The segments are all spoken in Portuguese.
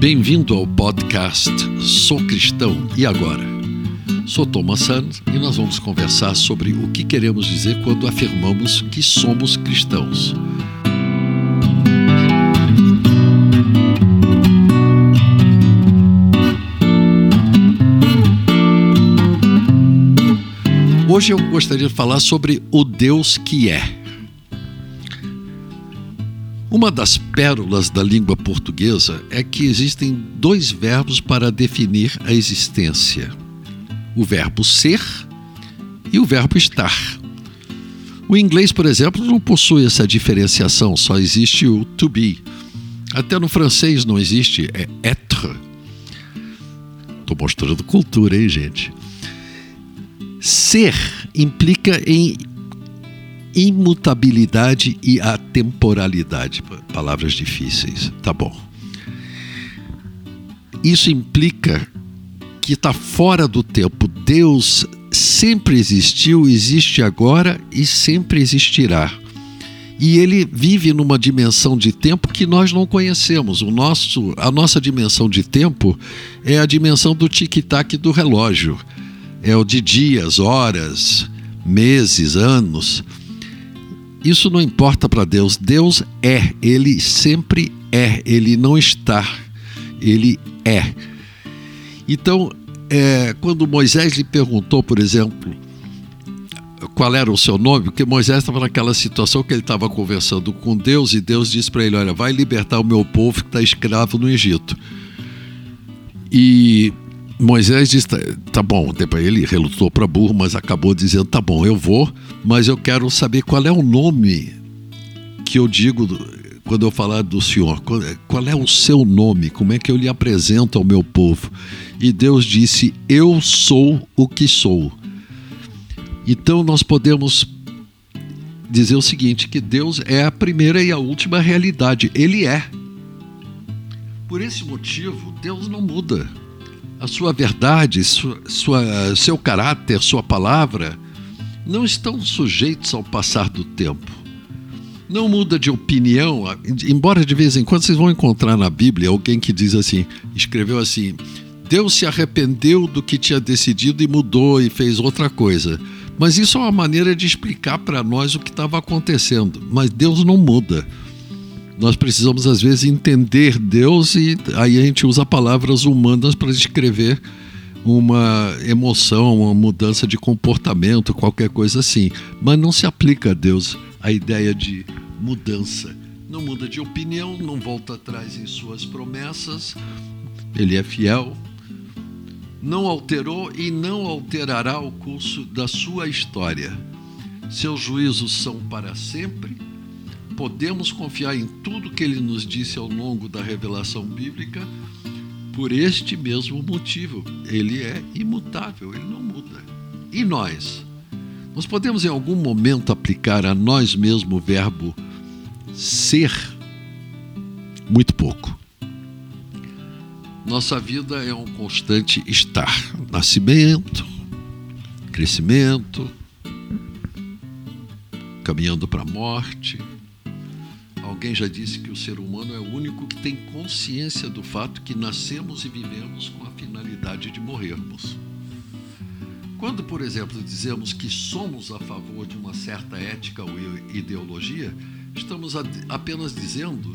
Bem-vindo ao podcast Sou Cristão e Agora. Sou Thomas Sands e nós vamos conversar sobre o que queremos dizer quando afirmamos que somos cristãos. Hoje eu gostaria de falar sobre o Deus que é. Uma das pérolas da língua portuguesa é que existem dois verbos para definir a existência: o verbo ser e o verbo estar. O inglês, por exemplo, não possui essa diferenciação, só existe o to be. Até no francês não existe, é être. Estou mostrando cultura, hein, gente? Ser implica em imutabilidade e atemporalidade. Palavras difíceis, tá bom. Isso implica que está fora do tempo. Deus sempre existiu, existe agora e sempre existirá. E ele vive numa dimensão de tempo que nós não conhecemos. O nosso, a nossa dimensão de tempo é a dimensão do tic-tac do relógio. É o de dias, horas, meses, anos. Isso não importa para Deus. Deus é, ele sempre é, ele não está, ele é. Então, é, quando Moisés lhe perguntou, por exemplo, qual era o seu nome, porque Moisés estava naquela situação que ele estava conversando com Deus e Deus disse para ele: Olha, vai libertar o meu povo que está escravo no Egito. E Moisés disse: tá, tá bom, depois ele relutou para burro, mas acabou dizendo: tá bom, eu vou, mas eu quero saber qual é o nome que eu digo quando eu falar do Senhor. Qual é o seu nome? Como é que eu lhe apresento ao meu povo? E Deus disse: Eu sou o que sou. Então nós podemos dizer o seguinte: que Deus é a primeira e a última realidade. Ele é. Por esse motivo, Deus não muda a sua verdade, sua, sua, seu caráter, sua palavra, não estão sujeitos ao passar do tempo. Não muda de opinião, embora de vez em quando vocês vão encontrar na Bíblia alguém que diz assim, escreveu assim: Deus se arrependeu do que tinha decidido e mudou e fez outra coisa. Mas isso é uma maneira de explicar para nós o que estava acontecendo. Mas Deus não muda nós precisamos às vezes entender Deus e aí a gente usa palavras humanas para descrever uma emoção, uma mudança de comportamento, qualquer coisa assim. Mas não se aplica a Deus a ideia de mudança. Não muda de opinião, não volta atrás em suas promessas, ele é fiel, não alterou e não alterará o curso da sua história. Seus juízos são para sempre podemos confiar em tudo que ele nos disse ao longo da revelação bíblica por este mesmo motivo. Ele é imutável, ele não muda. E nós? Nós podemos em algum momento aplicar a nós mesmo o verbo ser? Muito pouco. Nossa vida é um constante estar. Nascimento, crescimento, caminhando para a morte, Alguém já disse que o ser humano é o único que tem consciência do fato que nascemos e vivemos com a finalidade de morrermos. Quando, por exemplo, dizemos que somos a favor de uma certa ética ou ideologia, estamos apenas dizendo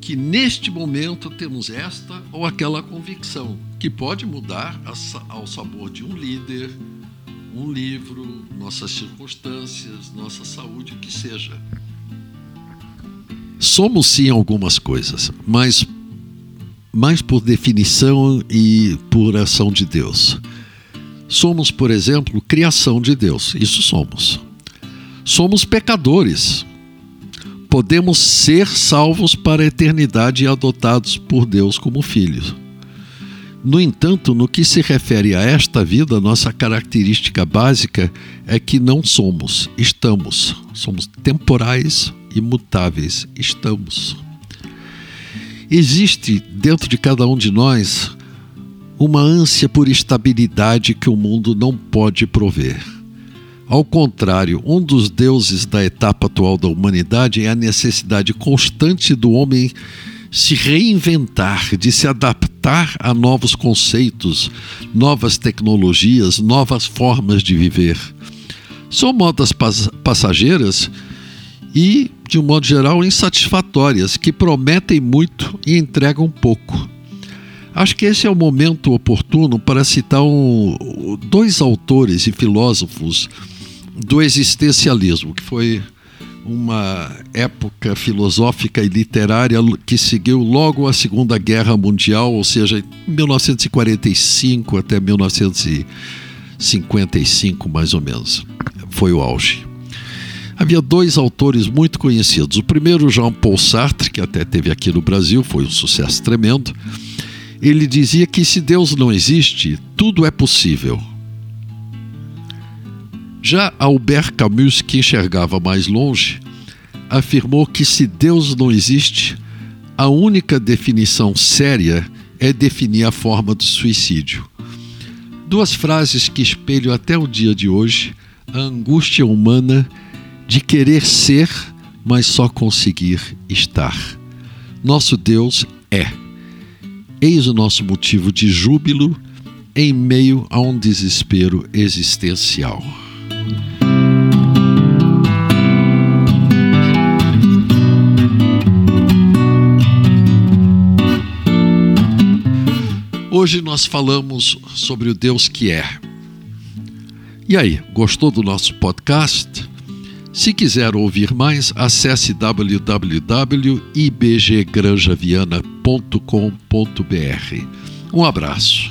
que neste momento temos esta ou aquela convicção, que pode mudar ao sabor de um líder, um livro, nossas circunstâncias, nossa saúde, o que seja. Somos sim algumas coisas, mas mais por definição e por ação de Deus. Somos, por exemplo, criação de Deus, isso somos. Somos pecadores. Podemos ser salvos para a eternidade e adotados por Deus como filhos. No entanto, no que se refere a esta vida, nossa característica básica é que não somos, estamos. Somos temporais, imutáveis. Estamos. Existe dentro de cada um de nós uma ânsia por estabilidade que o mundo não pode prover. Ao contrário, um dos deuses da etapa atual da humanidade é a necessidade constante do homem se reinventar, de se adaptar a novos conceitos, novas tecnologias, novas formas de viver. São modas passageiras e, de um modo geral, insatisfatórias, que prometem muito e entregam pouco. Acho que esse é o momento oportuno para citar um, dois autores e filósofos do existencialismo, que foi uma época filosófica e literária que seguiu logo a Segunda Guerra Mundial, ou seja, 1945 até 1955, mais ou menos. Foi o auge. Havia dois autores muito conhecidos. O primeiro, Jean-Paul Sartre, que até teve aqui no Brasil, foi um sucesso tremendo. Ele dizia que se Deus não existe, tudo é possível. Já Albert Camus, que enxergava mais longe, afirmou que se Deus não existe, a única definição séria é definir a forma do suicídio. Duas frases que espelham até o dia de hoje a angústia humana de querer ser, mas só conseguir estar. Nosso Deus é. Eis o nosso motivo de júbilo em meio a um desespero existencial. Hoje nós falamos sobre o Deus que é. E aí, gostou do nosso podcast? Se quiser ouvir mais, acesse www.ibggranjaviana.com.br. Um abraço.